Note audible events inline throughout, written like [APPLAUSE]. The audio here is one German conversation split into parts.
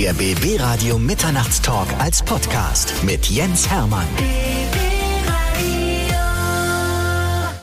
Der BB Radio Mitternachtstalk als Podcast mit Jens Hermann.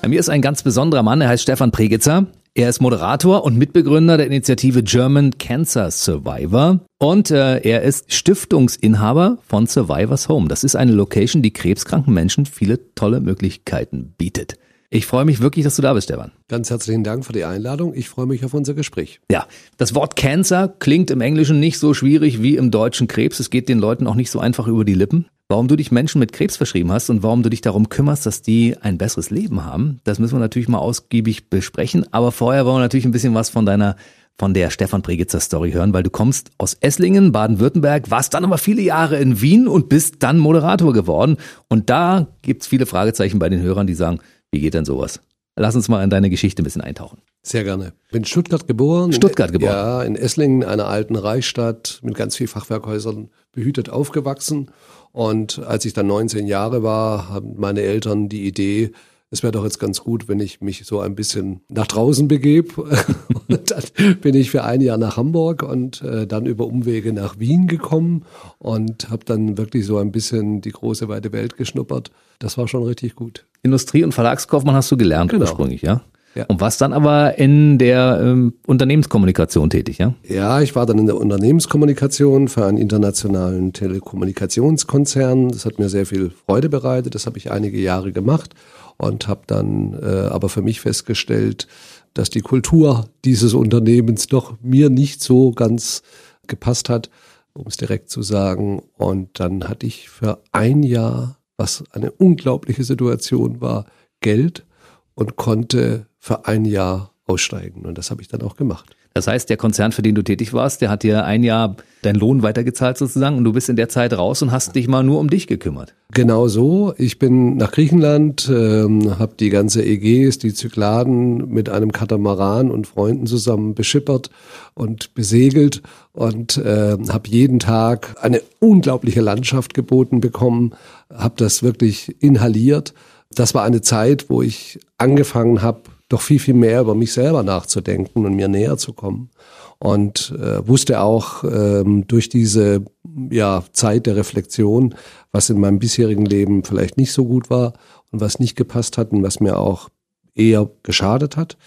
Bei mir ist ein ganz besonderer Mann, er heißt Stefan Pregitzer. Er ist Moderator und Mitbegründer der Initiative German Cancer Survivor und äh, er ist Stiftungsinhaber von Survivors Home. Das ist eine Location, die krebskranken Menschen viele tolle Möglichkeiten bietet. Ich freue mich wirklich, dass du da bist, Stefan. Ganz herzlichen Dank für die Einladung. Ich freue mich auf unser Gespräch. Ja, das Wort Cancer klingt im Englischen nicht so schwierig wie im deutschen Krebs. Es geht den Leuten auch nicht so einfach über die Lippen. Warum du dich Menschen mit Krebs verschrieben hast und warum du dich darum kümmerst, dass die ein besseres Leben haben, das müssen wir natürlich mal ausgiebig besprechen. Aber vorher wollen wir natürlich ein bisschen was von deiner von der Stefan Pregitzer Story hören, weil du kommst aus Esslingen, Baden-Württemberg, warst dann aber viele Jahre in Wien und bist dann Moderator geworden. Und da gibt's viele Fragezeichen bei den Hörern, die sagen, wie geht denn sowas? Lass uns mal in deine Geschichte ein bisschen eintauchen. Sehr gerne. Bin in Stuttgart geboren. Stuttgart geboren. Ja, in Esslingen, einer alten Reichsstadt mit ganz vielen Fachwerkhäusern behütet aufgewachsen. Und als ich dann 19 Jahre war, haben meine Eltern die Idee, es wäre doch jetzt ganz gut, wenn ich mich so ein bisschen nach draußen begebe. [LAUGHS] und dann bin ich für ein Jahr nach Hamburg und äh, dann über Umwege nach Wien gekommen und habe dann wirklich so ein bisschen die große weite Welt geschnuppert. Das war schon richtig gut. Industrie- und Verlagskaufmann hast du gelernt Genau. ursprünglich, ja? Ja. Und warst dann aber in der ähm, Unternehmenskommunikation tätig, ja? Ja, ich war dann in der Unternehmenskommunikation für einen internationalen Telekommunikationskonzern. Das hat mir sehr viel Freude bereitet. Das habe ich einige Jahre gemacht und habe dann äh, aber für mich festgestellt, dass die Kultur dieses Unternehmens doch mir nicht so ganz gepasst hat, um es direkt zu sagen. Und dann hatte ich für ein Jahr, was eine unglaubliche Situation war, Geld und konnte für ein Jahr aussteigen. Und das habe ich dann auch gemacht. Das heißt, der Konzern, für den du tätig warst, der hat dir ein Jahr deinen Lohn weitergezahlt sozusagen und du bist in der Zeit raus und hast dich mal nur um dich gekümmert. Genau so. Ich bin nach Griechenland, ähm, habe die ganze Ägäis, die Zykladen mit einem Katamaran und Freunden zusammen beschippert und besegelt und äh, habe jeden Tag eine unglaubliche Landschaft geboten bekommen, habe das wirklich inhaliert. Das war eine Zeit, wo ich angefangen habe, doch viel, viel mehr über mich selber nachzudenken und mir näher zu kommen. Und äh, wusste auch ähm, durch diese ja, Zeit der Reflexion, was in meinem bisherigen Leben vielleicht nicht so gut war und was nicht gepasst hat und was mir auch eher geschadet hat.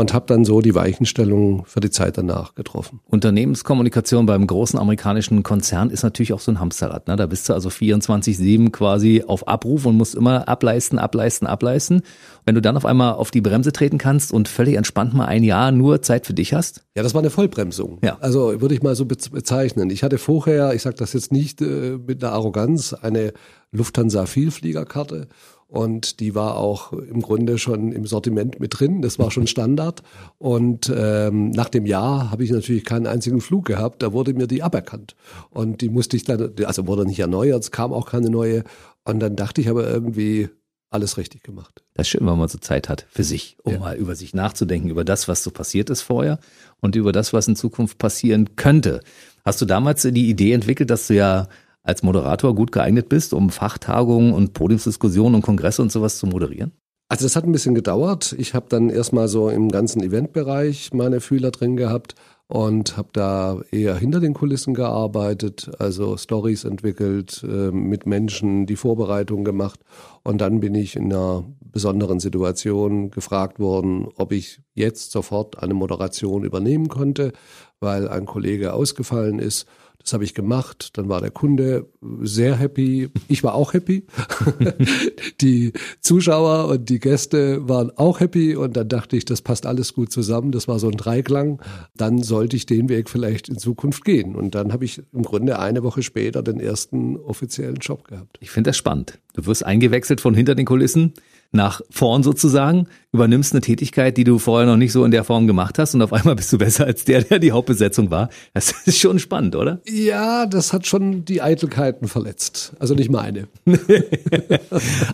Und habe dann so die Weichenstellung für die Zeit danach getroffen. Unternehmenskommunikation beim großen amerikanischen Konzern ist natürlich auch so ein Hamsterrad. Ne? Da bist du also 24-7 quasi auf Abruf und musst immer ableisten, ableisten, ableisten. Wenn du dann auf einmal auf die Bremse treten kannst und völlig entspannt mal ein Jahr nur Zeit für dich hast, Ja, das war eine Vollbremsung. Ja. Also würde ich mal so bez- bezeichnen. Ich hatte vorher, ich sage das jetzt nicht äh, mit einer Arroganz, eine Lufthansa Vielfliegerkarte und die war auch im Grunde schon im Sortiment mit drin. Das war schon Standard. Und ähm, nach dem Jahr habe ich natürlich keinen einzigen Flug gehabt. Da wurde mir die aberkannt und die musste ich dann, also wurde nicht erneuert, es kam auch keine neue. Und dann dachte ich aber irgendwie alles richtig gemacht. das ist schön, wenn man so Zeit hat für sich, um Ja. mal über sich nachzudenken, über das, was so passiert ist vorher und über das, was in Zukunft passieren könnte. Hast du damals die Idee entwickelt, dass du ja als Moderator gut geeignet bist, um Fachtagungen und Podiumsdiskussionen und Kongresse und sowas zu moderieren? Also das hat ein bisschen gedauert. Ich habe dann erstmal so im ganzen Eventbereich meine Fühler drin gehabt und habe da eher hinter den Kulissen gearbeitet, also Stories entwickelt, äh, mit Menschen die Vorbereitung gemacht und dann bin ich in einer besonderen Situation gefragt worden, ob ich jetzt sofort eine Moderation übernehmen konnte, weil ein Kollege ausgefallen ist. Das habe ich gemacht. Dann war der Kunde sehr happy. Ich war auch happy. [LAUGHS] die Zuschauer und die Gäste waren auch happy. Und dann dachte ich, das passt alles gut zusammen. Das war so ein Dreiklang. Dann sollte ich den Weg vielleicht in Zukunft gehen. Und dann habe ich im Grunde eine Woche später den ersten offiziellen Job gehabt. Ich finde das spannend. Du wirst eingewechselt von hinter den Kulissen nach vorn sozusagen, übernimmst eine Tätigkeit, die du vorher noch nicht so in der Form gemacht hast und auf einmal bist du besser als der, der die Hauptbesetzung war. Das [LAUGHS] ist schon spannend, oder? Ja, das hat schon die Eitelkeiten verletzt. Also nicht meine. [LAUGHS]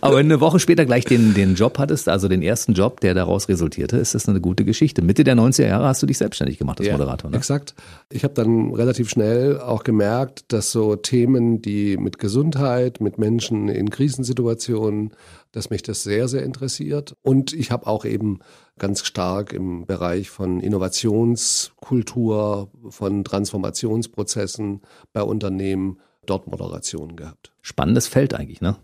Aber wenn eine Woche später gleich den, den Job hattest, also den ersten Job, der daraus resultierte, ist das eine gute Geschichte. Mitte der 90er Jahre hast du dich selbstständig gemacht als Moderator. Ne? Exakt. Ich habe dann relativ schnell auch gemerkt, dass so Themen, die mit Gesundheit, mit Menschen in Krisensituationen, dass mich das sehr, sehr interessiert. Und ich habe auch eben ganz stark im Bereich von Innovationskultur, von Transformationsprozessen bei Unternehmen dort Moderationen gehabt. Spannendes Feld eigentlich, ne?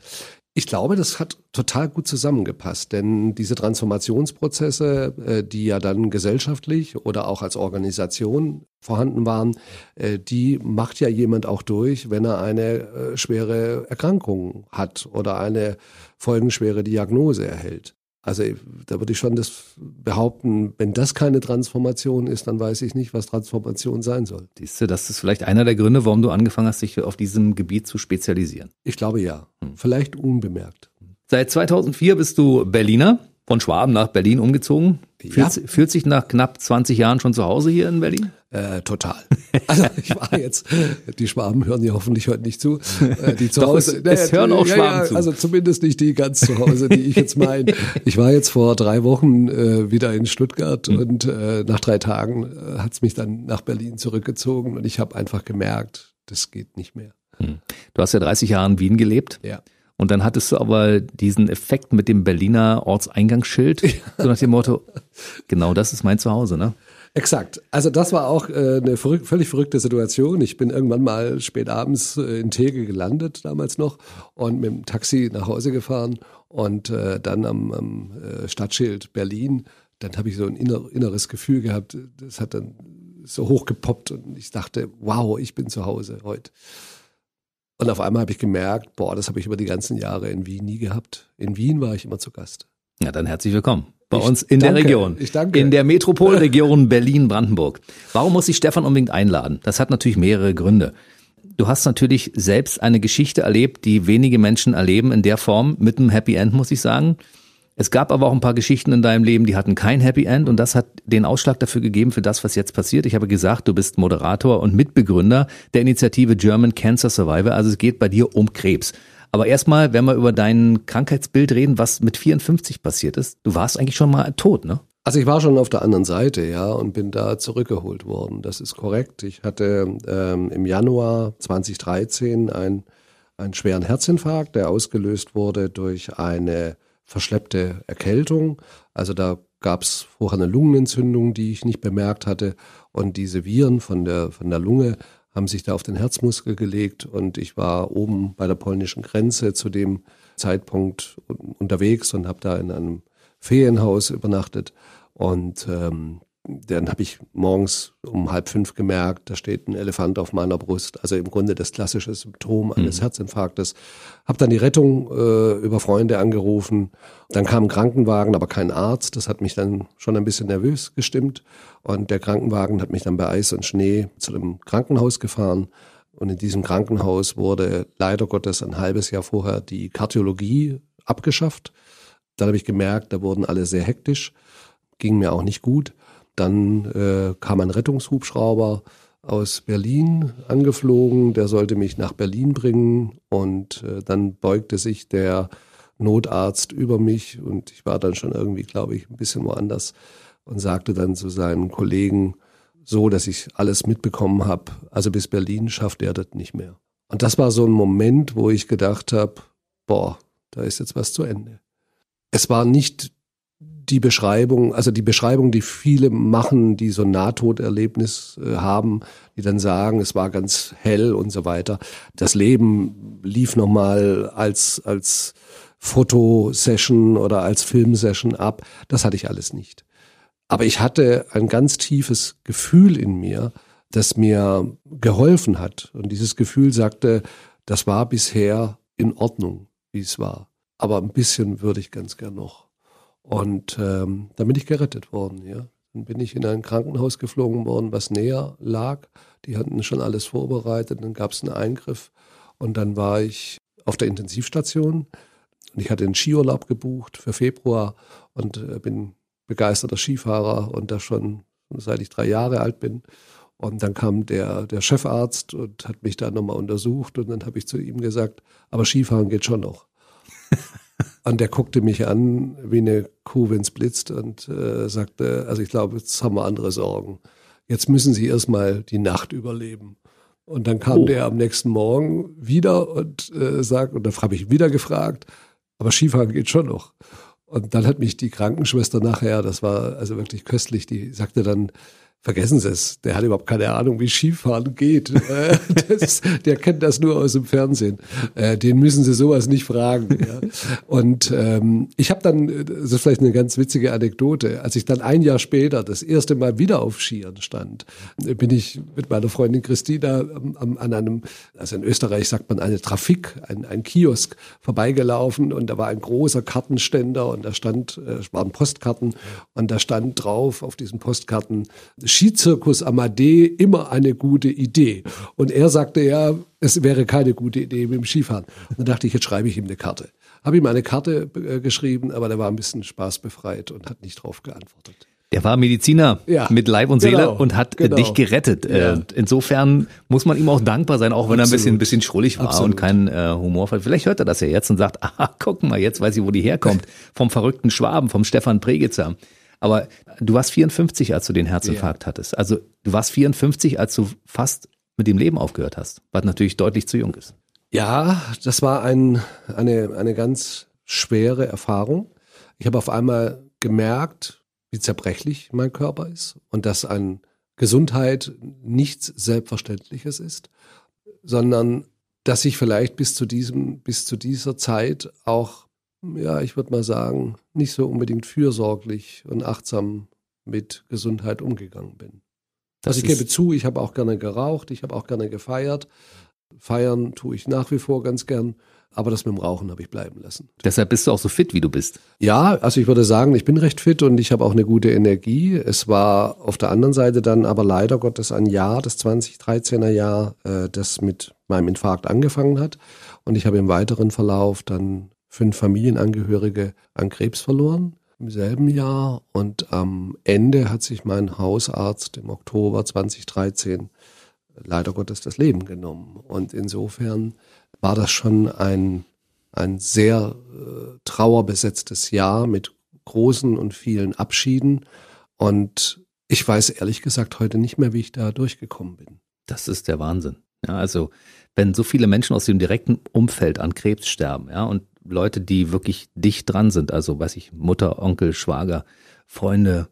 Ich glaube, das hat total gut zusammengepasst, denn diese Transformationsprozesse, äh, die ja dann gesellschaftlich oder auch als Organisation vorhanden waren, äh, die macht ja jemand auch durch, wenn er eine äh, schwere Erkrankung hat oder eine folgenschwere Diagnose erhält. Also da würde ich schon das behaupten, wenn das keine Transformation ist, dann weiß ich nicht, was Transformation sein soll. Siehst du, das ist vielleicht einer der Gründe, warum du angefangen hast, dich auf diesem Gebiet zu spezialisieren. Ich glaube ja. Hm. Vielleicht unbemerkt. Seit 2004 bist du Berliner von Schwaben nach Berlin umgezogen. Ja. Fühlt, fühlt, sich nach knapp 20 Jahren schon zu Hause hier in Berlin? Äh, total. [LAUGHS] Also ich war jetzt, die Schwaben hören ja hoffentlich heute nicht zu. Äh, die zu Doch, Hause, es, naja, es hören auch Schwaben ja, zu. Also zumindest nicht die ganz zu Hause, die ich jetzt meine. [LAUGHS] Ich war jetzt vor drei Wochen äh, wieder in Stuttgart mhm. und äh, nach drei Tagen äh, hat es mich dann nach Berlin zurückgezogen und ich habe einfach gemerkt, das geht nicht mehr. Mhm. Du hast ja 30 Jahre in Wien gelebt. Ja. Und dann hattest du aber diesen Effekt mit dem Berliner Ortseingangsschild, [LAUGHS] so nach dem Motto, genau das ist mein Zuhause, ne? Exakt. Also das war auch äh, eine verrück völlig verrückte Situation. Ich bin irgendwann mal spät abends äh, in Tegel gelandet, damals noch, und mit dem Taxi nach Hause gefahren und äh, dann am, am äh, Stadtschild Berlin. Dann habe ich so ein inner, inneres Gefühl gehabt, das hat dann so hochgepoppt und ich dachte, wow, ich bin zu Hause heute. Und auf einmal habe ich gemerkt, boah, das habe ich über die ganzen Jahre in Wien nie gehabt. In Wien war ich immer zu Gast. Ja, dann herzlich willkommen bei ich uns in danke, der Region. Ich danke. In der Metropolregion [LAUGHS] Berlin-Brandenburg. Warum muss ich Stefan unbedingt einladen? Das hat natürlich mehrere Gründe. Du hast natürlich selbst eine Geschichte erlebt, die wenige Menschen erleben in der Form, mit einem Happy End, muss ich sagen. Es gab aber auch ein paar Geschichten in deinem Leben, die hatten kein Happy End und das hat den Ausschlag dafür gegeben für das, was jetzt passiert. Ich habe gesagt, du bist Moderator und Mitbegründer der Initiative German Cancer Survivor. Also es geht bei dir um Krebs. Aber erstmal, wenn wir über dein Krankheitsbild reden, was mit 54 passiert ist, du warst eigentlich schon mal tot, ne? Also ich war schon auf der anderen Seite, ja, und bin da zurückgeholt worden. Das ist korrekt. Ich hatte ähm, im Januar 2013 einen, einen schweren Herzinfarkt, der ausgelöst wurde durch eine verschleppte Erkältung. Also da gab es vorher eine Lungenentzündung, die ich nicht bemerkt hatte. Und diese Viren von der, von der Lunge haben sich da auf den Herzmuskel gelegt. Und ich war oben bei der polnischen Grenze zu dem Zeitpunkt unterwegs und habe da in einem Ferienhaus übernachtet. Und ähm, dann habe ich morgens um halb fünf gemerkt, da steht ein Elefant auf meiner Brust. Also im Grunde das klassische Symptom eines mhm. Herzinfarktes. Habe dann die Rettung äh, über Freunde angerufen. Dann kam ein Krankenwagen, aber kein Arzt. Das hat mich dann schon ein bisschen nervös gestimmt. Und der Krankenwagen hat mich dann bei Eis und Schnee zu dem Krankenhaus gefahren. Und in diesem Krankenhaus wurde leider Gottes ein halbes Jahr vorher die Kardiologie abgeschafft. Dann habe ich gemerkt, da wurden alle sehr hektisch, ging mir auch nicht gut. Dann äh, kam ein Rettungshubschrauber aus Berlin angeflogen, der sollte mich nach Berlin bringen und äh, dann beugte sich der Notarzt über mich und ich war dann schon irgendwie, glaube ich, ein bisschen woanders und sagte dann zu seinen Kollegen so, dass ich alles mitbekommen habe, also bis Berlin schafft er das nicht mehr. Und das war so ein Moment, wo ich gedacht habe, boah, da ist jetzt was zu Ende. Es war nicht die Beschreibung, also die Beschreibung, die viele machen, die so ein Nahtoderlebnis äh, haben, die dann sagen, es war ganz hell und so weiter. Das Leben lief nochmal als, als Fotosession oder als Filmsession ab. Das hatte ich alles nicht. Aber ich hatte ein ganz tiefes Gefühl in mir, das mir geholfen hat. Und dieses Gefühl sagte, das war bisher in Ordnung, wie es war. Aber ein bisschen würde ich ganz gern noch. Und ähm, dann bin ich gerettet worden, ja. Dann bin ich in ein Krankenhaus geflogen worden, was näher lag. Die hatten schon alles vorbereitet, dann gab es einen Eingriff und dann war ich auf der Intensivstation und ich hatte einen Skiurlaub gebucht für Februar und äh, bin begeisterter Skifahrer und das schon seit ich drei Jahre alt bin. Und dann kam der, der Chefarzt und hat mich da nochmal untersucht und dann habe ich zu ihm gesagt, aber Skifahren geht schon noch. [LAUGHS] Und der guckte mich an wie eine Kuh, wenn's blitzt und äh, sagte, also ich glaube, jetzt haben wir andere Sorgen. Jetzt müssen Sie erstmal die Nacht überleben. Und dann kam oh. der am nächsten Morgen wieder und äh, sagt, und dann habe ich wieder gefragt, aber Skifahren geht schon noch. Und dann hat mich die Krankenschwester nachher, das war also wirklich köstlich, die sagte dann, Vergessen Sie es, der hat überhaupt keine Ahnung, wie Skifahren geht. [LAUGHS] Äh, das, der kennt das nur aus dem Fernsehen. Äh, den müssen Sie sowas nicht fragen. Und ähm, ich habe dann, das ist vielleicht eine ganz witzige Anekdote, als ich dann ein Jahr später das erste Mal wieder auf Skiern stand, bin ich mit meiner Freundin Christina an einem, also in Österreich sagt man eine Trafik, ein, ein Kiosk vorbeigelaufen und da war ein großer Kartenständer und da stand, äh, es waren Postkarten und da stand drauf auf diesen Postkarten Skizirkus Amadee immer eine gute Idee. Und er sagte ja, es wäre keine gute Idee mit dem Skifahren. Und dann dachte ich, jetzt schreibe ich ihm eine Karte. Habe ihm eine Karte äh, geschrieben, aber der war ein bisschen spaßbefreit und hat nicht drauf geantwortet. Der war Mediziner ja, mit Leib und Seele genau, und hat genau. dich gerettet. Ja. insofern muss man ihm auch dankbar sein, auch wenn Absolut. er ein bisschen, ein bisschen schrullig war Absolut. und kein äh, Humorfall. Vielleicht hört er das ja jetzt und sagt, [LAUGHS] ah, guck mal, jetzt weiß ich, wo die herkommt. Vom verrückten Schwaben, vom Stefan Pregitzer. Aber du warst 54, als du den Herzinfarkt ja. hattest. Also du warst 54, als du fast mit dem Leben aufgehört hast, was natürlich deutlich zu jung ist. Ja, das war ein, eine, eine ganz schwere Erfahrung. Ich habe auf einmal gemerkt, wie zerbrechlich mein Körper ist und dass an Gesundheit nichts Selbstverständliches ist, sondern dass ich vielleicht bis zu diesem, bis zu dieser Zeit auch ja, ich würde mal sagen, nicht so unbedingt fürsorglich und achtsam mit Gesundheit umgegangen bin. Das also ich gebe zu, ich habe auch gerne geraucht, ich habe auch gerne gefeiert. Feiern tue ich nach wie vor ganz gern, aber das mit dem Rauchen habe ich bleiben lassen. Deshalb bist du auch so fit, wie du bist. Ja, also ich würde sagen, ich bin recht fit und ich habe auch eine gute Energie. Es war auf der anderen Seite dann aber leider Gottes ein Jahr, das 2013er Jahr, äh, das mit meinem Infarkt angefangen hat. Und ich habe im weiteren Verlauf dann fünf Familienangehörige an Krebs verloren im selben Jahr und am Ende hat sich mein Hausarzt im Oktober 2013 leider Gottes das Leben genommen. Und insofern war das schon ein, ein sehr äh, trauerbesetztes Jahr mit großen und vielen Abschieden. Und ich weiß ehrlich gesagt heute nicht mehr, wie ich da durchgekommen bin. Das ist der Wahnsinn. Ja, also wenn so viele Menschen aus dem direkten Umfeld an Krebs sterben, ja, und Leute, die wirklich dicht dran sind, also weiß ich, Mutter, Onkel, Schwager, Freunde,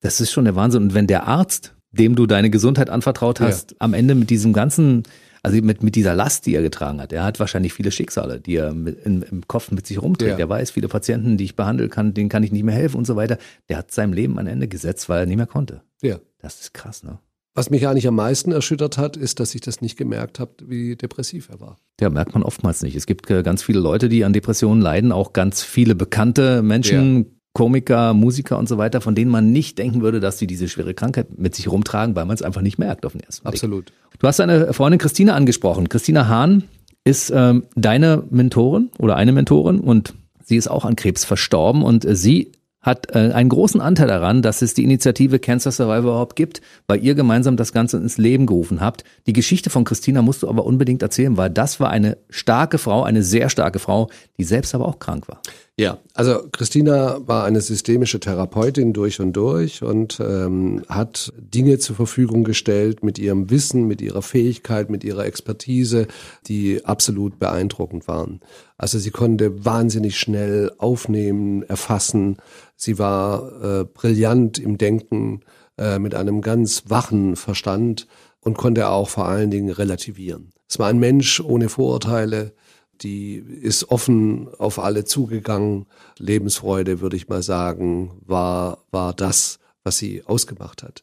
das ist schon der Wahnsinn. Und wenn der Arzt, dem du deine Gesundheit anvertraut hast, ja. am Ende mit diesem ganzen, also mit, mit dieser Last, die er getragen hat, er hat wahrscheinlich viele Schicksale, die er mit, in, im Kopf mit sich rumträgt. Ja. Er weiß, viele Patienten, die ich behandeln kann, denen kann ich nicht mehr helfen und so weiter. Der hat seinem Leben ein Ende gesetzt, weil er nicht mehr konnte. Ja. Das ist krass, ne? Was mich eigentlich am meisten erschüttert hat, ist, dass ich das nicht gemerkt habe, wie depressiv er war. Ja, merkt man oftmals nicht. Es gibt äh, ganz viele Leute, die an Depressionen leiden, auch ganz viele bekannte Menschen, ja. Komiker, Musiker und so weiter, von denen man nicht denken würde, dass sie diese schwere Krankheit mit sich rumtragen, weil man es einfach nicht merkt auf den ersten Blick. Absolut. Du hast deine Freundin Christina angesprochen. Christina Hahn ist ähm, deine Mentorin oder eine Mentorin und sie ist auch an Krebs verstorben und äh, sie hat äh, einen großen Anteil daran, dass es die Initiative Cancer Survivor überhaupt gibt, weil ihr gemeinsam das Ganze ins Leben gerufen habt. Die Geschichte von Christina musst du aber unbedingt erzählen, weil das war eine starke Frau, eine sehr starke Frau, die selbst aber auch krank war. Ja, also Christina war eine systemische Therapeutin durch und durch und ähm, hat Dinge zur Verfügung gestellt mit ihrem Wissen, mit ihrer Fähigkeit, mit ihrer Expertise, die absolut beeindruckend waren. Also sie konnte wahnsinnig schnell aufnehmen, erfassen. Sie war äh, brillant im Denken, äh, mit einem ganz wachen Verstand und konnte auch vor allen Dingen relativieren. Es war ein Mensch ohne Vorurteile, die ist offen auf alle zugegangen. Lebensfreude, würde ich mal sagen, war, war das, was sie ausgemacht hat.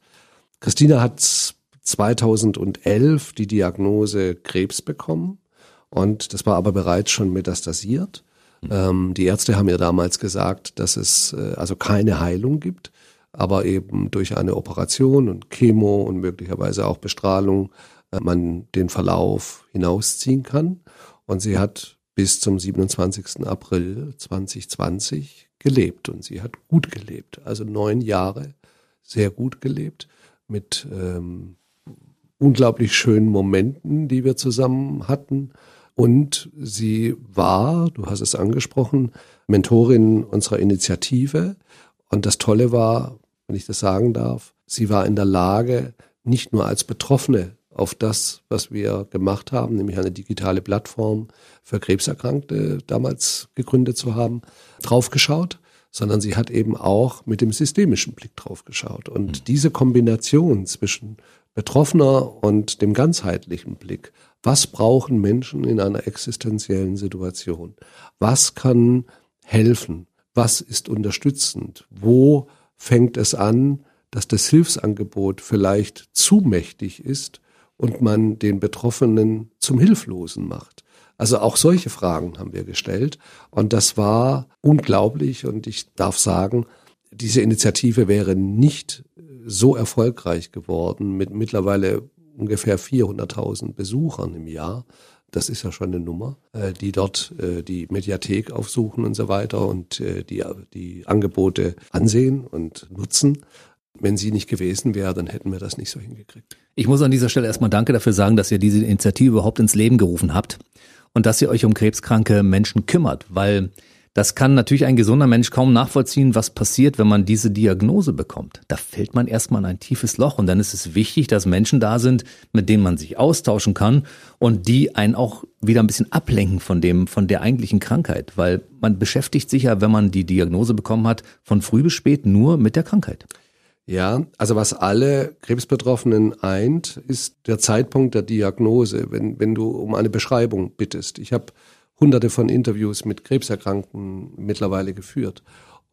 Christina hat 2011 die Diagnose Krebs bekommen und das war aber bereits schon metastasiert. Mhm. Ähm, die Ärzte haben ihr damals gesagt, dass es äh, also keine Heilung gibt, aber eben durch eine Operation und Chemo und möglicherweise auch Bestrahlung äh, man den Verlauf hinausziehen kann. Und sie hat bis zum 27. April 2020 gelebt und sie hat gut gelebt, also neun Jahre sehr gut gelebt mit ähm, unglaublich schönen Momenten, die wir zusammen hatten. Und sie war, du hast es angesprochen, Mentorin unserer Initiative. Und das Tolle war, wenn ich das sagen darf, sie war in der Lage, nicht nur als Betroffene auf das, was wir gemacht haben, nämlich eine digitale Plattform für Krebserkrankte damals gegründet zu haben, draufgeschaut, sondern sie hat eben auch mit dem systemischen Blick draufgeschaut. Und mhm. diese Kombination zwischen Betroffener und dem ganzheitlichen Blick, was brauchen Menschen in einer existenziellen Situation? Was kann helfen? Was ist unterstützend? Wo fängt es an, dass das Hilfsangebot vielleicht zu mächtig ist und man den Betroffenen zum Hilflosen macht. Also auch solche Fragen haben wir gestellt und das war unglaublich und ich darf sagen, diese Initiative wäre nicht so erfolgreich geworden mit mittlerweile ungefähr 400.000 Besuchern im Jahr. Das ist ja schon eine Nummer, äh, die dort äh, die Mediathek aufsuchen und so weiter und äh, die, die Angebote ansehen und nutzen. Wenn sie nicht gewesen wäre, dann hätten wir das nicht so hingekriegt. Ich muss an dieser Stelle erstmal Danke dafür sagen, dass ihr diese Initiative überhaupt ins Leben gerufen habt und dass ihr euch um krebskranke Menschen kümmert, weil das kann natürlich ein gesunder Mensch kaum nachvollziehen, was passiert, wenn man diese Diagnose bekommt. Da fällt man erstmal in ein tiefes Loch und dann ist es wichtig, dass Menschen da sind, mit denen man sich austauschen kann und die einen auch wieder ein bisschen ablenken von dem, von der eigentlichen Krankheit, weil man beschäftigt sich ja, wenn man die Diagnose bekommen hat, von früh bis spät nur mit der Krankheit. Ja, also was alle Krebsbetroffenen eint, ist der Zeitpunkt der Diagnose, wenn, wenn du um eine Beschreibung bittest. Ich habe hunderte von Interviews mit Krebserkrankten mittlerweile geführt.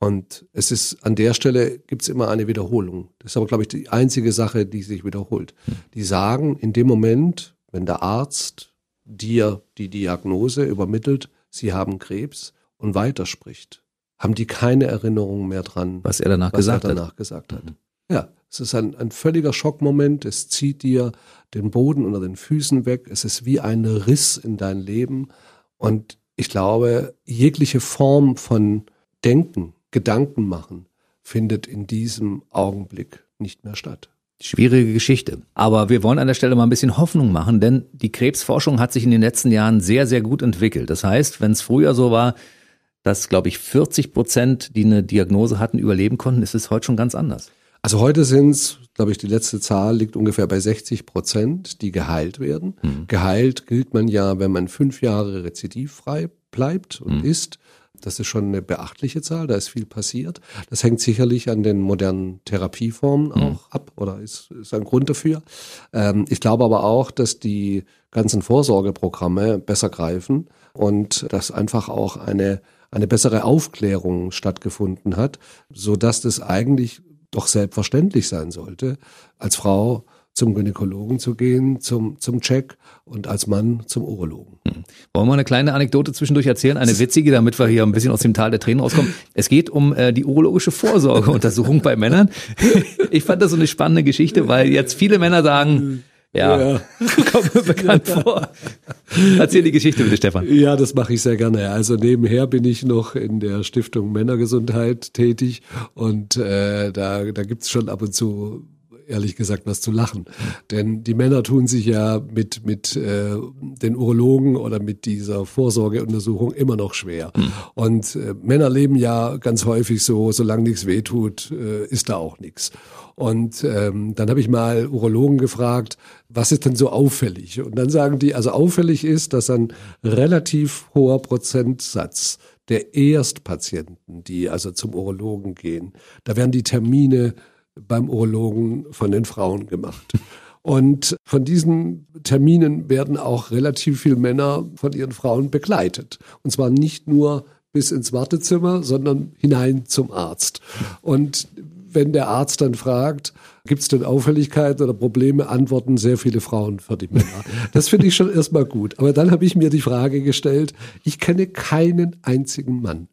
Und es ist an der Stelle gibt es immer eine Wiederholung. Das ist aber, glaube ich, die einzige Sache, die sich wiederholt. Die sagen, in dem Moment, wenn der Arzt dir die Diagnose übermittelt, sie haben Krebs und weiterspricht, haben die keine Erinnerung mehr dran, was er danach, was gesagt, er danach hat. gesagt hat. Mhm. Ja, es ist ein, ein völliger Schockmoment. Es zieht dir den Boden unter den Füßen weg. Es ist wie ein Riss in dein Leben. Und ich glaube, jegliche Form von Denken, Gedanken machen, findet in diesem Augenblick nicht mehr statt. Schwierige Geschichte. Aber wir wollen an der Stelle mal ein bisschen Hoffnung machen, denn die Krebsforschung hat sich in den letzten Jahren sehr, sehr gut entwickelt. Das heißt, wenn es früher so war, dass, glaube ich, 40 Prozent, die eine Diagnose hatten, überleben konnten, ist es heute schon ganz anders. Also heute sind es, glaube ich, die letzte Zahl liegt ungefähr bei 60 Prozent, die geheilt werden. Mhm. Geheilt gilt man ja, wenn man fünf Jahre rezidivfrei bleibt und mhm. ist. Das ist schon eine beachtliche Zahl, da ist viel passiert. Das hängt sicherlich an den modernen Therapieformen mhm. auch ab oder ist, ist ein Grund dafür. Ähm, ich glaube aber auch, dass die ganzen Vorsorgeprogramme besser greifen und dass einfach auch eine, eine bessere Aufklärung stattgefunden hat, so dass das eigentlich doch selbstverständlich sein sollte, als Frau zum Gynäkologen zu gehen, zum, zum Check und als Mann zum Urologen. Hm. Wollen wir eine kleine Anekdote zwischendurch erzählen? Eine witzige, damit wir hier ein bisschen aus dem Tal der Tränen rauskommen. Es geht um äh, die urologische Vorsorgeuntersuchung bei Männern. [LAUGHS] Ich fand das so eine spannende Geschichte, weil jetzt viele Männer sagen, ja, ja. [LAUGHS] kommt mir bekannt vor. Erzähl die Geschichte bitte, Stefan. Ja, das mache ich sehr gerne. Also nebenher bin ich noch in der Stiftung Männergesundheit tätig und äh, da, da gibt's schon ab und zu ehrlich gesagt was zu lachen. Denn die Männer tun sich ja mit, mit äh, den Urologen oder mit dieser Vorsorgeuntersuchung immer noch schwer. Mhm. Und äh, Männer leben ja ganz häufig so, solange nichts wehtut, äh, ist da auch nichts. Und ähm, dann habe ich mal Urologen gefragt, was ist denn so auffällig? Und dann sagen die, also auffällig ist, dass ein relativ hoher Prozentsatz der Erstpatienten, die also zum Urologen gehen, da werden die Termine beim Urologen von den Frauen gemacht. Und von diesen Terminen werden auch relativ viele Männer von ihren Frauen begleitet. Und zwar nicht nur bis ins Wartezimmer, sondern hinein zum Arzt. Und wenn der Arzt dann fragt, gibt es denn Auffälligkeiten oder Probleme, antworten sehr viele Frauen für die Männer. Das finde ich schon erstmal gut. Aber dann habe ich mir die Frage gestellt, ich kenne keinen einzigen Mann,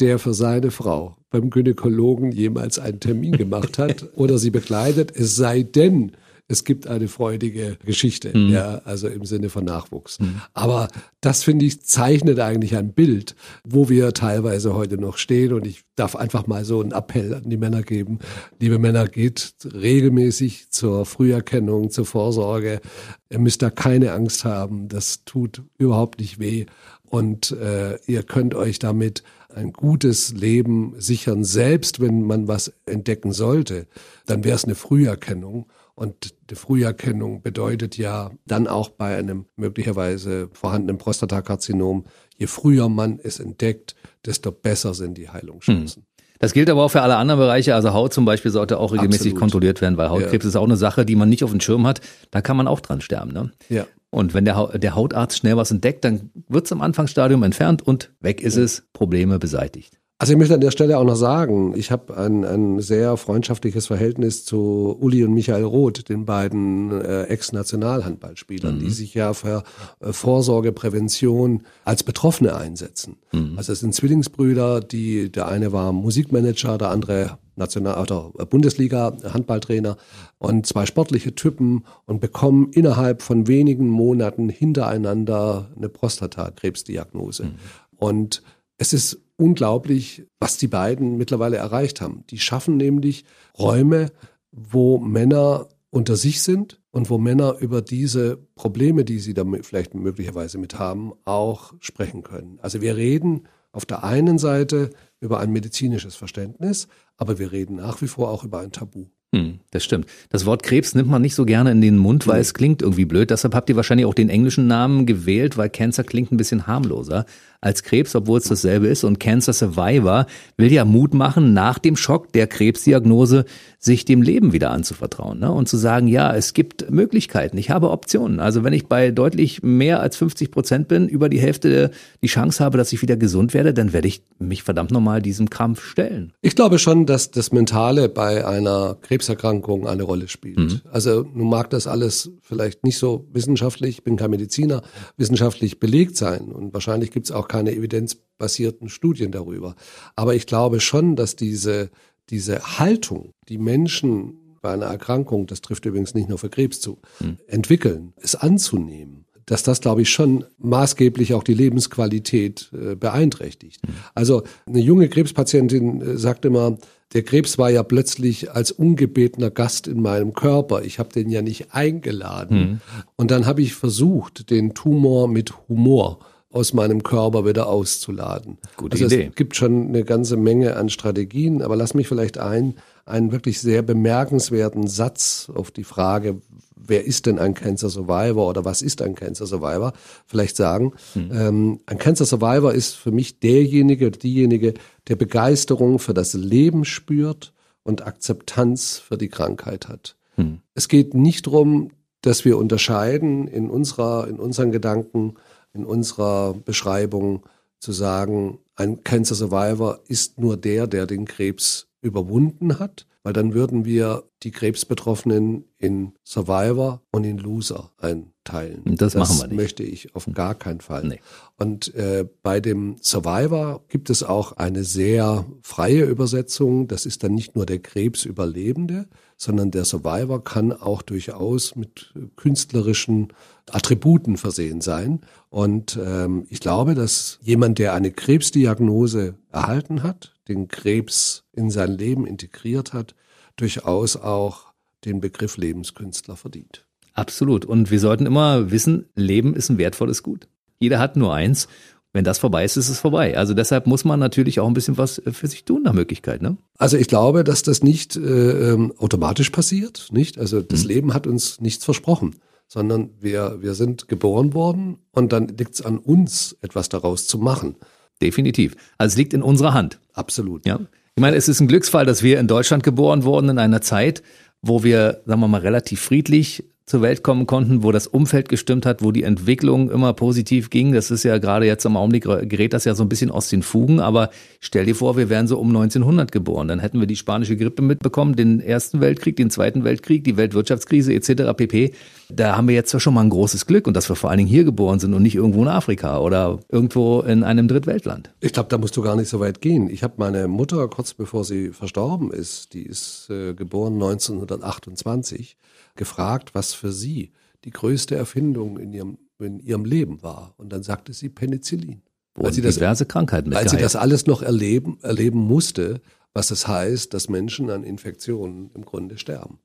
der für seine Frau beim Gynäkologen jemals einen Termin gemacht hat [LAUGHS] oder sie begleitet, es sei denn, es gibt eine freudige Geschichte, mhm. ja, also im Sinne von Nachwuchs. Mhm. Aber das finde ich zeichnet eigentlich ein Bild, wo wir teilweise heute noch stehen. Und ich darf einfach mal so einen Appell an die Männer geben. Liebe Männer, geht regelmäßig zur Früherkennung, zur Vorsorge. Ihr müsst da keine Angst haben. Das tut überhaupt nicht weh. Und äh, ihr könnt euch damit ein gutes Leben sichern, selbst wenn man was entdecken sollte, dann wäre es eine Früherkennung Und die Früherkennung bedeutet ja dann auch bei einem möglicherweise vorhandenen Prostatakarzinom, je früher man es entdeckt, desto besser sind die Heilungschancen. Hm. Das gilt aber auch für alle anderen Bereiche. Also Haut zum Beispiel sollte auch regelmäßig Absolut. kontrolliert werden, weil Hautkrebs ja. ist auch eine Sache, die man nicht auf dem Schirm hat. Da kann man auch dran sterben. Ne? Ja. Und wenn der, der Hautarzt schnell was entdeckt, dann wird es im Anfangsstadium entfernt und weg ist es, Probleme beseitigt. Also ich möchte an der Stelle auch noch sagen, ich habe ein, ein sehr freundschaftliches Verhältnis zu Uli und Michael Roth, den beiden äh, Ex-Nationalhandballspielern, mhm. die sich ja für äh, Vorsorge, Prävention als Betroffene einsetzen. Mhm. Also es sind Zwillingsbrüder, die der eine war Musikmanager, der andere National oder Bundesliga Handballtrainer und zwei sportliche Typen und bekommen innerhalb von wenigen Monaten hintereinander eine Prostatakrebsdiagnose. Mhm. Und es ist unglaublich, was die beiden mittlerweile erreicht haben. Die schaffen nämlich Räume, wo Männer unter sich sind und wo Männer über diese Probleme, die sie da vielleicht möglicherweise mit haben, auch sprechen können. Also wir reden auf der einen Seite über ein medizinisches Verständnis, aber wir reden nach wie vor auch über ein Tabu. Hm, das stimmt. Das Wort Krebs nimmt man nicht so gerne in den Mund, weil es klingt irgendwie blöd. Deshalb habt ihr wahrscheinlich auch den englischen Namen gewählt, weil Cancer klingt ein bisschen harmloser als Krebs, obwohl es dasselbe ist. Und Cancer Survivor will ja Mut machen, nach dem Schock der Krebsdiagnose sich dem Leben wieder anzuvertrauen ne? und zu sagen, ja, es gibt Möglichkeiten, ich habe Optionen. Also wenn ich bei deutlich mehr als 50 Prozent bin, über die Hälfte die Chance habe, dass ich wieder gesund werde, dann werde ich mich verdammt nochmal diesem Kampf stellen. Ich glaube schon, dass das Mentale bei einer Krebserkrankung eine Rolle spielt. Mhm. Also nun mag das alles vielleicht nicht so wissenschaftlich, ich bin kein Mediziner, wissenschaftlich belegt sein und wahrscheinlich gibt es auch keine evidenzbasierten Studien darüber. Aber ich glaube schon, dass diese diese Haltung, die Menschen bei einer Erkrankung, das trifft übrigens nicht nur für Krebs zu, hm. entwickeln, es anzunehmen, dass das, glaube ich, schon maßgeblich auch die Lebensqualität äh, beeinträchtigt. Hm. Also eine junge Krebspatientin äh, sagt immer, der Krebs war ja plötzlich als ungebetener Gast in meinem Körper. Ich habe den ja nicht eingeladen. Hm. Und dann habe ich versucht, den Tumor mit Humor aus meinem Körper wieder auszuladen. Gute also Idee. Es gibt schon eine ganze Menge an Strategien, aber lass mich vielleicht ein, einen wirklich sehr bemerkenswerten Satz auf die Frage, wer ist denn ein Cancer Survivor oder was ist ein Cancer Survivor, vielleicht sagen. Mhm. Ähm, ein Cancer Survivor ist für mich derjenige diejenige, der Begeisterung für das Leben spürt und Akzeptanz für die Krankheit hat. Mhm. Es geht nicht darum, dass wir unterscheiden in unserer, in unseren Gedanken, in unserer Beschreibung zu sagen, ein Cancer Survivor ist nur der, der den Krebs überwunden hat, weil dann würden wir die Krebsbetroffenen in Survivor und in Loser einteilen. Das, das machen wir nicht. möchte ich auf gar keinen Fall. Nee. Und äh, bei dem Survivor gibt es auch eine sehr freie Übersetzung. Das ist dann nicht nur der Krebsüberlebende, sondern der Survivor kann auch durchaus mit künstlerischen Attributen versehen sein. Und ähm, ich glaube, dass jemand, der eine Krebsdiagnose erhalten hat, den Krebs in sein Leben integriert hat, durchaus auch den Begriff Lebenskünstler verdient. Absolut. Und wir sollten immer wissen, Leben ist ein wertvolles Gut. Jeder hat nur eins wenn das vorbei ist, ist es vorbei. Also deshalb muss man natürlich auch ein bisschen was äh, für sich tun nach Möglichkeit. Ne? Also ich glaube, dass das nicht äh, ähm, automatisch passiert, nicht? Also das mhm. Leben hat uns nichts versprochen, sondern wir wir sind geboren worden und dann liegt es an uns, etwas daraus zu machen. Definitiv. Also es liegt in unserer Hand. Absolut. Ja. Ich meine, es ist ein Glücksfall, dass wir in Deutschland geboren wurden in einer Zeit, wo wir, sagen wir mal, relativ friedlich zur Welt kommen konnten, wo das Umfeld gestimmt hat, wo die Entwicklung immer positiv ging. Das ist ja gerade jetzt am Augenblick gerät das ja so ein bisschen aus den Fugen, aber stell dir vor, wir wären so um 1900 geboren. Dann hätten wir die spanische Grippe mitbekommen, den Ersten Weltkrieg, den Zweiten Weltkrieg, die Weltwirtschaftskrise etc. pp. Da haben wir jetzt schon mal ein großes Glück und dass wir vor allen Dingen hier geboren sind und nicht irgendwo in Afrika oder irgendwo in einem Drittweltland. Ich glaube, da musst du gar nicht so weit gehen. Ich habe meine Mutter kurz bevor sie verstorben ist, die ist äh, geboren 1928 gefragt, was für sie die größte Erfindung in ihrem, in ihrem Leben war. Und dann sagte sie Penicillin. Weil sie das, diverse Krankheiten Weil sie das alles noch erleben, erleben musste, was es heißt, dass Menschen an Infektionen im Grunde sterben.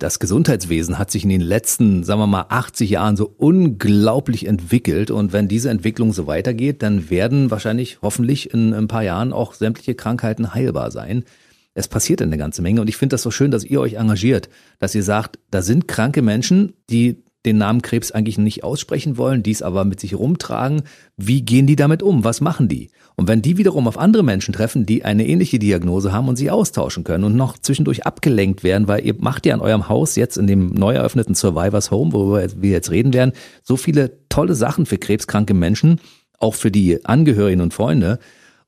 Das Gesundheitswesen hat sich in den letzten, sagen wir mal, 80 Jahren so unglaublich entwickelt. Und wenn diese Entwicklung so weitergeht, dann werden wahrscheinlich hoffentlich in ein paar Jahren auch sämtliche Krankheiten heilbar sein. Es passiert eine ganze Menge und ich finde das so schön, dass ihr euch engagiert, dass ihr sagt, da sind kranke Menschen, die den Namen Krebs eigentlich nicht aussprechen wollen, dies aber mit sich rumtragen. Wie gehen die damit um? Was machen die? Und wenn die wiederum auf andere Menschen treffen, die eine ähnliche Diagnose haben und sie austauschen können und noch zwischendurch abgelenkt werden, weil ihr macht ja an eurem Haus jetzt in dem neu eröffneten Survivors Home, worüber wir jetzt reden werden, so viele tolle Sachen für krebskranke Menschen, auch für die Angehörigen und Freunde.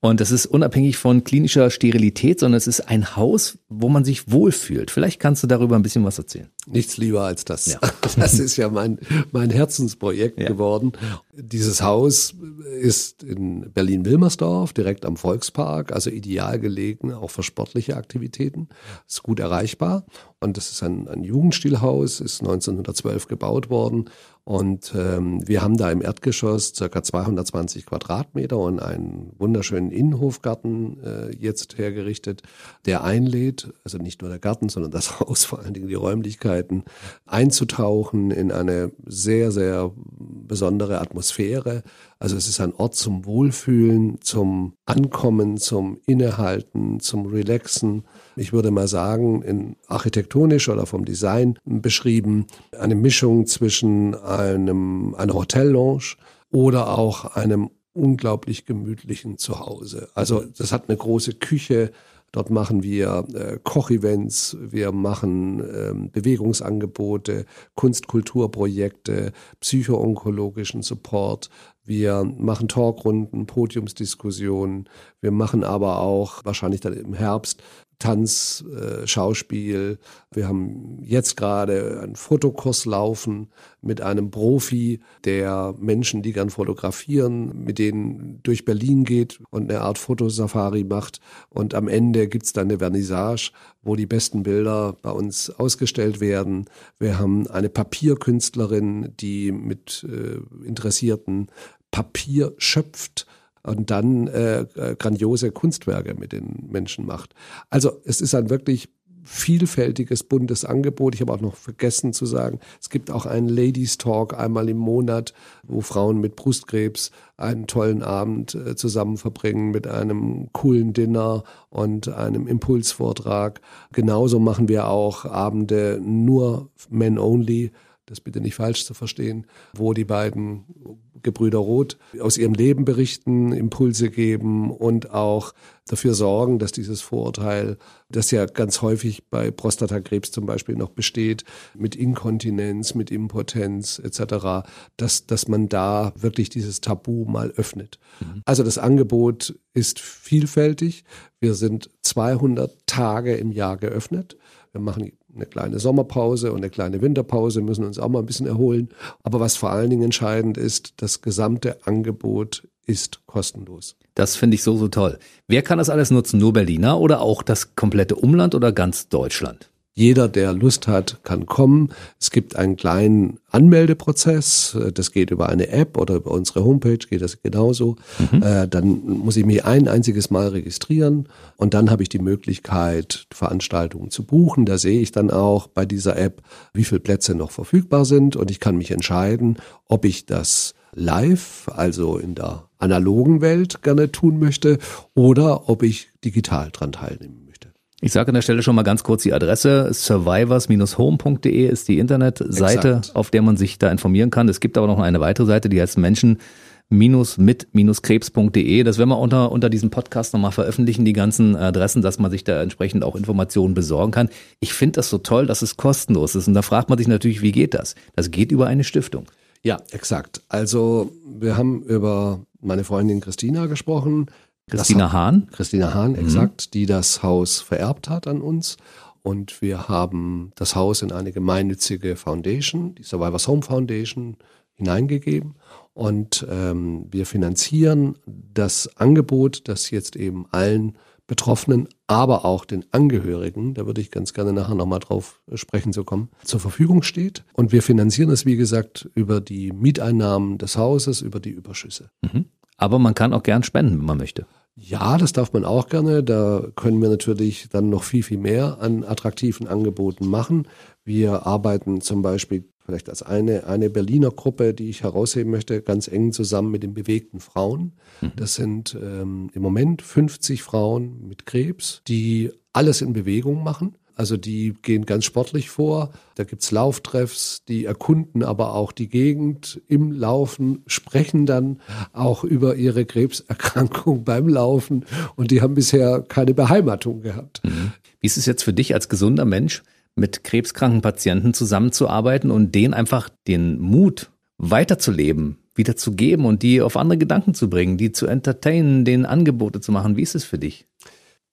Und das ist unabhängig von klinischer Sterilität, sondern es ist ein Haus, wo man sich wohlfühlt. Vielleicht kannst du darüber ein bisschen was erzählen. Nichts lieber als das. Ja. [LAUGHS] Das ist ja mein, mein Herzensprojekt ja. geworden. Dieses Haus ist in Berlin-Wilmersdorf, direkt am Volkspark, also ideal gelegen, auch für sportliche Aktivitäten. Ist gut erreichbar. Und das ist ein, ein Jugendstilhaus, ist 1912 gebaut worden und ähm, wir haben da im Erdgeschoss circa 220 Quadratmeter und einen wunderschönen Innenhofgarten äh, jetzt hergerichtet, der einlädt, also nicht nur der Garten, sondern das [LAUGHS] Haus, vor allen Dingen die Räumlichkeiten, einzutauchen in eine sehr, sehr besondere Atmosphäre. Also es ist ein Ort zum Wohlfühlen, zum Ankommen, zum Innehalten, zum Relaxen. Ich würde mal sagen, in architektonisch oder vom Design beschrieben, eine Mischung zwischen einem, einer Hotellounge oder auch einem unglaublich gemütlichen Zuhause. Also das hat eine große Küche, Dort machen wir äh, Kochevents, wir machen ähm, Bewegungsangebote, Kunstkulturprojekte, psychoonkologischen Support. Wir machen Talkrunden, Podiumsdiskussionen. Wir machen aber auch wahrscheinlich dann im Herbst Tanz, äh, Schauspiel. Wir haben jetzt gerade einen Fotokurs laufen mit einem Profi, der Menschen, die gern fotografieren, mit denen durch Berlin geht und eine Art Fotosafari macht. Und am Ende gibt's dann eine Vernissage, wo die besten Bilder bei uns ausgestellt werden. Wir haben eine Papierkünstlerin, die mit äh, Interessierten Papier schöpft und dann äh, äh, grandiose Kunstwerke mit den Menschen macht. Also es ist ein wirklich vielfältiges, buntes Angebot. Ich habe auch noch vergessen zu sagen, es gibt auch einen Ladies Talk einmal im Monat, wo Frauen mit Brustkrebs einen tollen Abend äh, zusammen verbringen mit einem coolen Dinner und einem Impulsvortrag. Genauso machen wir auch Abende nur Men Only das bitte nicht falsch zu verstehen, wo die beiden Gebrüder Roth aus ihrem Leben berichten, Impulse geben und auch dafür sorgen, dass dieses Vorurteil, das ja ganz häufig bei Prostatakrebs zum Beispiel noch besteht, mit Inkontinenz, mit Impotenz etc., dass, dass man da wirklich dieses Tabu mal öffnet. Mhm. Also das Angebot ist vielfältig. Wir sind 200 Tage im Jahr geöffnet. Wir machen eine kleine Sommerpause und eine kleine Winterpause, müssen uns auch mal ein bisschen erholen. Aber was vor allen Dingen entscheidend ist, das gesamte Angebot ist kostenlos. Das finde ich so, so toll. Wer kann das alles nutzen? Nur Berliner oder auch das komplette Umland oder ganz Deutschland? Jeder, der Lust hat, kann kommen. Es gibt einen kleinen Anmeldeprozess. Das geht über eine App oder über unsere Homepage geht das genauso. Mhm. Äh, dann muss ich mich ein einziges Mal registrieren und dann habe ich die Möglichkeit, Veranstaltungen zu buchen. Da sehe ich dann auch bei dieser App, wie viele Plätze noch verfügbar sind und ich kann mich entscheiden, ob ich das live, also in der analogen Welt gerne tun möchte oder ob ich digital dran teilnehme. Ich sage an der Stelle schon mal ganz kurz die Adresse. survivors-home.de ist die Internetseite, Exakt. auf der man sich da informieren kann. Es gibt aber noch eine weitere Seite, die heißt Menschen mit-krebs.de. Das werden wir unter, unter diesem Podcast nochmal veröffentlichen, die ganzen Adressen, dass man sich da entsprechend auch Informationen besorgen kann. Ich finde das so toll, dass es kostenlos ist. Und da fragt man sich natürlich, wie geht das? Das geht über eine Stiftung. Ja, exakt. Also wir haben über meine Freundin Christina gesprochen. Christina das, Hahn? Christina Hahn, mhm. exakt, mhm. die das Haus vererbt hat an uns. Und wir haben das Haus in eine gemeinnützige Foundation, die Survivors Home Foundation, hineingegeben. Und ähm, wir finanzieren das Angebot, das jetzt eben allen Betroffenen, aber auch den Angehörigen, da würde ich ganz gerne nachher nochmal drauf sprechen zu kommen, zur Verfügung steht. Und wir finanzieren es, wie gesagt, über die Mieteinnahmen des Hauses, über die Überschüsse. Mhm. Aber man kann auch gern spenden, wenn man möchte. Ja, das darf man auch gerne. Da können wir natürlich dann noch viel, viel mehr an attraktiven Angeboten machen. Wir arbeiten zum Beispiel vielleicht als eine, eine Berliner Gruppe, die ich herausheben möchte, ganz eng zusammen mit den bewegten Frauen. Mhm. Das sind ähm, im Moment 50 Frauen mit Krebs, die alles in Bewegung machen. Also die gehen ganz sportlich vor. Da gibt's Lauftreffs, die erkunden aber auch die Gegend im Laufen, sprechen dann auch über ihre Krebserkrankung [LAUGHS] beim Laufen und die haben bisher keine Beheimatung gehabt. Mhm. Wie ist es jetzt für dich als gesunder Mensch, mit krebskranken Patienten zusammenzuarbeiten und denen einfach den Mut weiterzuleben, wieder zu geben und die auf andere Gedanken zu bringen, die zu entertainen, denen Angebote zu machen. Wie ist es für dich?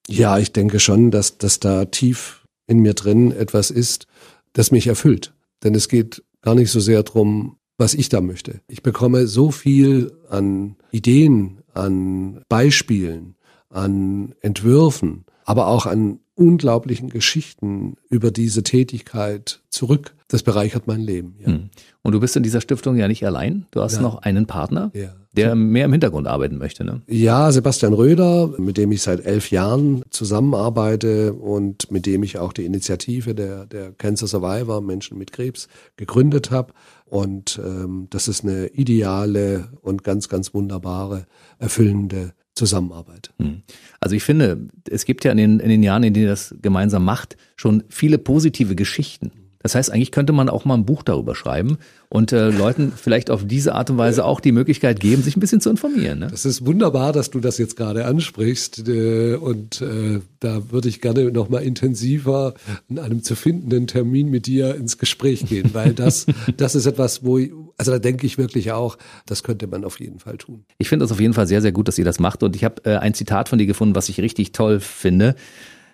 Ja, ich denke schon, dass, dass da tief in mir drin etwas ist, das mich erfüllt. Denn es geht gar nicht so sehr darum, was ich da möchte. Ich bekomme so viel an Ideen, an Beispielen, an Entwürfen, aber auch an unglaublichen Geschichten über diese Tätigkeit zurück. Das bereichert mein Leben. Ja. Hm. Und du bist in dieser Stiftung ja nicht allein. Du hast ja. noch einen Partner, ja. der mehr im Hintergrund arbeiten möchte. Ne? Ja, Sebastian Röder, mit dem ich seit elf Jahren zusammenarbeite und mit dem ich auch die Initiative der, der Cancer Survivor, Menschen mit Krebs, gegründet habe. Und ähm, das ist eine ideale und ganz, ganz wunderbare, erfüllende Zusammenarbeit. Hm. Also ich finde, es gibt ja in den, in den Jahren, in denen ihr das gemeinsam macht, schon viele positive Geschichten. Das heißt, eigentlich könnte man auch mal ein Buch darüber schreiben und äh, Leuten vielleicht auf diese Art und Weise auch die Möglichkeit geben, sich ein bisschen zu informieren. Ne? Das ist wunderbar, dass du das jetzt gerade ansprichst äh, und äh, da würde ich gerne noch mal intensiver in einem zu findenden Termin mit dir ins Gespräch gehen, [LAUGHS] weil das das ist etwas, wo ich, also da denke ich wirklich auch, das könnte man auf jeden Fall tun. Ich finde es auf jeden Fall sehr sehr gut, dass ihr das macht und ich habe äh, ein Zitat von dir gefunden, was ich richtig toll finde.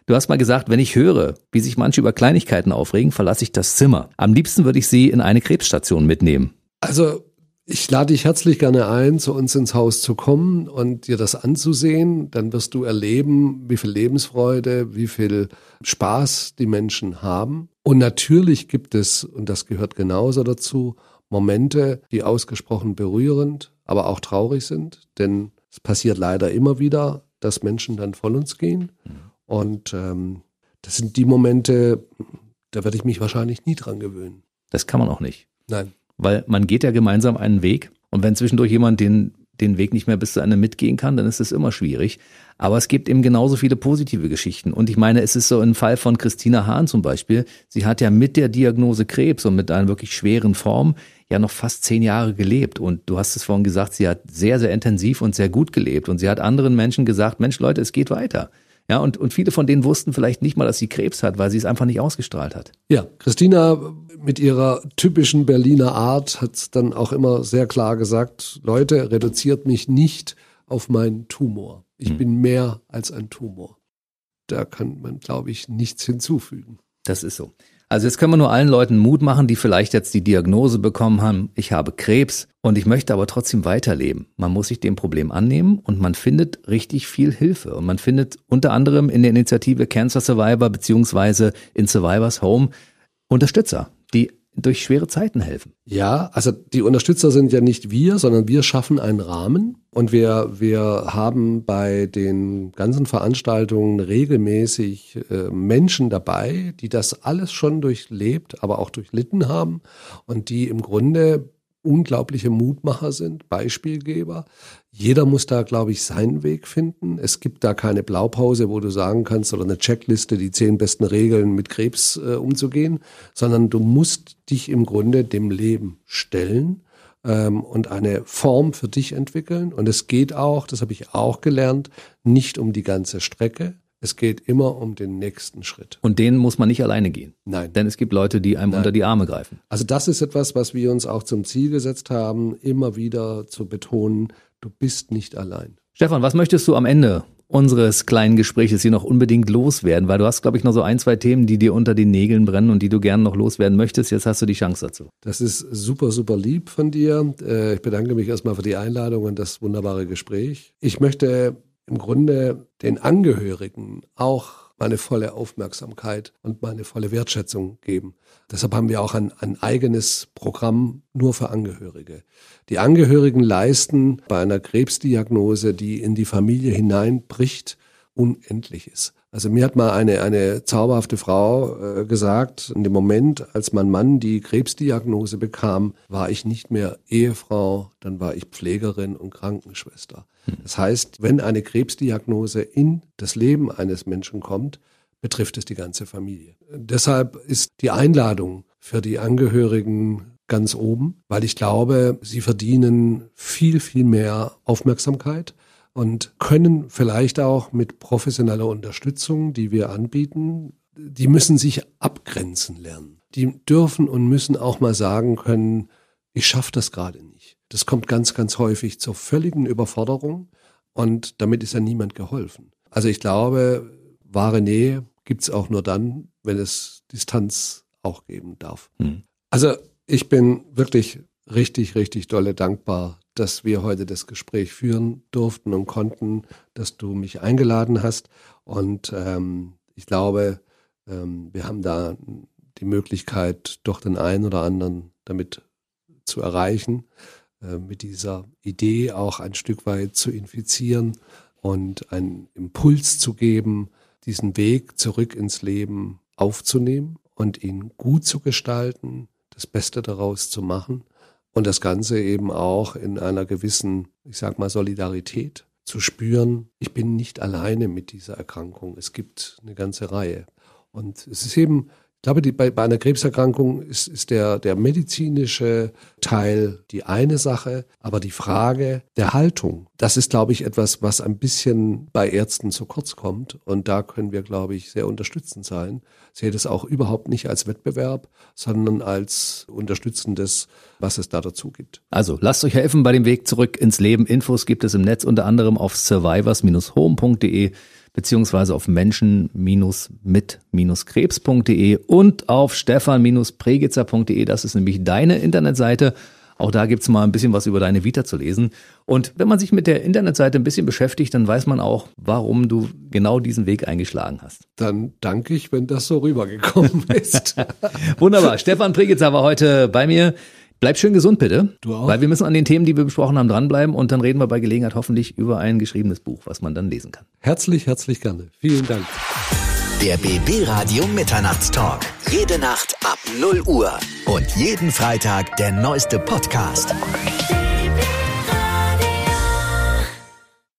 Du hast mal gesagt, wenn ich höre, wie sich manche über Kleinigkeiten aufregen, verlasse ich das Zimmer. Am liebsten würde ich sie in eine Krebsstation mitnehmen. Also ich lade dich herzlich gerne ein, zu uns ins Haus zu kommen und dir das anzusehen. Dann wirst du erleben, wie viel Lebensfreude, wie viel Spaß die Menschen haben. Und natürlich gibt es, und das gehört genauso dazu, Momente, die ausgesprochen berührend, aber auch traurig sind. Denn es passiert leider immer wieder, dass Menschen dann von uns gehen. Und ähm, das sind die Momente, da werde ich mich wahrscheinlich nie dran gewöhnen. Das kann man auch nicht. Nein. Weil man geht ja gemeinsam einen Weg und wenn zwischendurch jemand den, den Weg nicht mehr bis zu Ende mitgehen kann, dann ist es immer schwierig. Aber es gibt eben genauso viele positive Geschichten. Und ich meine, es ist so ein Fall von Christina Hahn zum Beispiel. Sie hat ja mit der Diagnose Krebs und mit einer wirklich schweren Form ja noch fast zehn Jahre gelebt. Und du hast es vorhin gesagt, sie hat sehr, sehr intensiv und sehr gut gelebt. Und sie hat anderen Menschen gesagt, Mensch, Leute, es geht weiter. Ja, und, und viele von denen wussten vielleicht nicht mal, dass sie Krebs hat, weil sie es einfach nicht ausgestrahlt hat. Ja, Christina mit ihrer typischen Berliner Art hat dann auch immer sehr klar gesagt, Leute, reduziert mich nicht auf meinen Tumor. Ich hm. bin mehr als ein Tumor. Da kann man, glaube ich, nichts hinzufügen. Das ist so. Also jetzt können wir nur allen Leuten Mut machen, die vielleicht jetzt die Diagnose bekommen haben, ich habe Krebs und ich möchte aber trotzdem weiterleben. Man muss sich dem Problem annehmen und man findet richtig viel Hilfe. Und man findet unter anderem in der Initiative Cancer Survivor beziehungsweise in Survivors Home Unterstützer, die durch schwere Zeiten helfen. Ja, also die Unterstützer sind ja nicht wir, sondern wir schaffen einen Rahmen und wir, wir haben bei den ganzen Veranstaltungen regelmäßig äh, Menschen dabei, die das alles schon durchlebt, aber auch durchlitten haben und die im Grunde unglaubliche Mutmacher sind, Beispielgeber. Jeder muss da, glaube ich, seinen Weg finden. Es gibt da keine Blaupause, wo du sagen kannst, oder eine Checkliste, die zehn besten Regeln mit Krebs äh, umzugehen, sondern du musst dich im Grunde dem Leben stellen ähm, und eine Form für dich entwickeln. Und es geht auch, das habe ich auch gelernt, nicht um die ganze Strecke, es geht immer um den nächsten Schritt. Und den muss man nicht alleine gehen. Nein. Denn es gibt Leute, die einem Nein. unter die Arme greifen. Also das ist etwas, was wir uns auch zum Ziel gesetzt haben, immer wieder zu betonen, du bist nicht allein. Stefan, was möchtest du am Ende unseres kleinen Gespräches hier noch unbedingt loswerden? Weil du hast, glaube ich, noch so ein, zwei Themen, die dir unter den Nägeln brennen und die du gerne noch loswerden möchtest. Jetzt hast du die Chance dazu. Das ist super, super lieb von dir. Äh, ich bedanke mich erstmal für die Einladung und das wunderbare Gespräch. Ich möchte im Grunde den Angehörigen auch meine volle Aufmerksamkeit und meine volle Wertschätzung geben. Deshalb haben wir auch ein, ein eigenes Programm nur für Angehörige. Die Angehörigen leisten bei einer Krebsdiagnose, die in die Familie hineinbricht, Unendliches. Also mir hat mal eine, eine zauberhafte Frau äh, gesagt, in dem Moment, als mein Mann die Krebsdiagnose bekam, war ich nicht mehr Ehefrau, dann war ich Pflegerin und Krankenschwester. Hm. Das heißt, wenn eine Krebsdiagnose in das Leben eines Menschen kommt, betrifft es die ganze Familie. Deshalb ist die Einladung für die Angehörigen ganz oben, weil ich glaube, sie verdienen viel, viel mehr Aufmerksamkeit und können vielleicht auch mit professioneller Unterstützung, die wir anbieten, die müssen sich abgrenzen lernen. Die dürfen und müssen auch mal sagen können, ich schaffe das gerade nicht. Das kommt ganz, ganz häufig zur völligen Überforderung und damit ist ja niemand geholfen. Also ich glaube, wahre Nähe gibt's auch nur dann, wenn es Distanz auch geben darf. Hm. Also ich bin wirklich richtig, richtig dolle dankbar, dass wir heute das Gespräch führen durften und konnten, dass du mich eingeladen hast. Und ähm, ich glaube, ähm, wir haben da die Möglichkeit, doch den einen oder anderen damit zu erreichen, äh, mit dieser Idee auch ein Stück weit zu infizieren und einen Impuls zu geben, diesen Weg zurück ins Leben aufzunehmen und ihn gut zu gestalten, das Beste daraus zu machen und das Ganze eben auch in einer gewissen, ich sag mal, Solidarität zu spüren. Ich bin nicht alleine mit dieser Erkrankung. Es gibt eine ganze Reihe. Und es ist eben glaube, die, bei, bei einer Krebserkrankung ist, ist der, der medizinische Teil die eine Sache, aber die Frage der Haltung, das ist, glaube ich, etwas, was ein bisschen bei Ärzten zu kurz kommt. Und da können wir, glaube ich, sehr unterstützend sein. Ich sehe das auch überhaupt nicht als Wettbewerb, sondern als unterstützendes, was es da dazu gibt. Also lasst euch helfen bei dem Weg zurück ins Leben. Infos gibt es im Netz unter anderem auf survivors-home.de beziehungsweise auf menschen-mit-krebs.de und auf stefan-pregitzer.de. Das ist nämlich deine Internetseite. Auch da gibt's mal ein bisschen was über deine Vita zu lesen. Und wenn man sich mit der Internetseite ein bisschen beschäftigt, dann weiß man auch, warum du genau diesen Weg eingeschlagen hast. Dann danke ich, wenn das so rübergekommen [LAUGHS] ist. Wunderbar. Stefan Pregitzer war heute bei mir. Bleib schön gesund, bitte. Du auch. Weil wir müssen an den Themen, die wir besprochen haben, dranbleiben und dann reden wir bei Gelegenheit hoffentlich über ein geschriebenes Buch, was man dann lesen kann. Herzlich, herzlich gerne. Vielen Dank. Der BB Radio Mitternachtstalk. Jede Nacht ab 0 Uhr. Und jeden Freitag der neueste Podcast.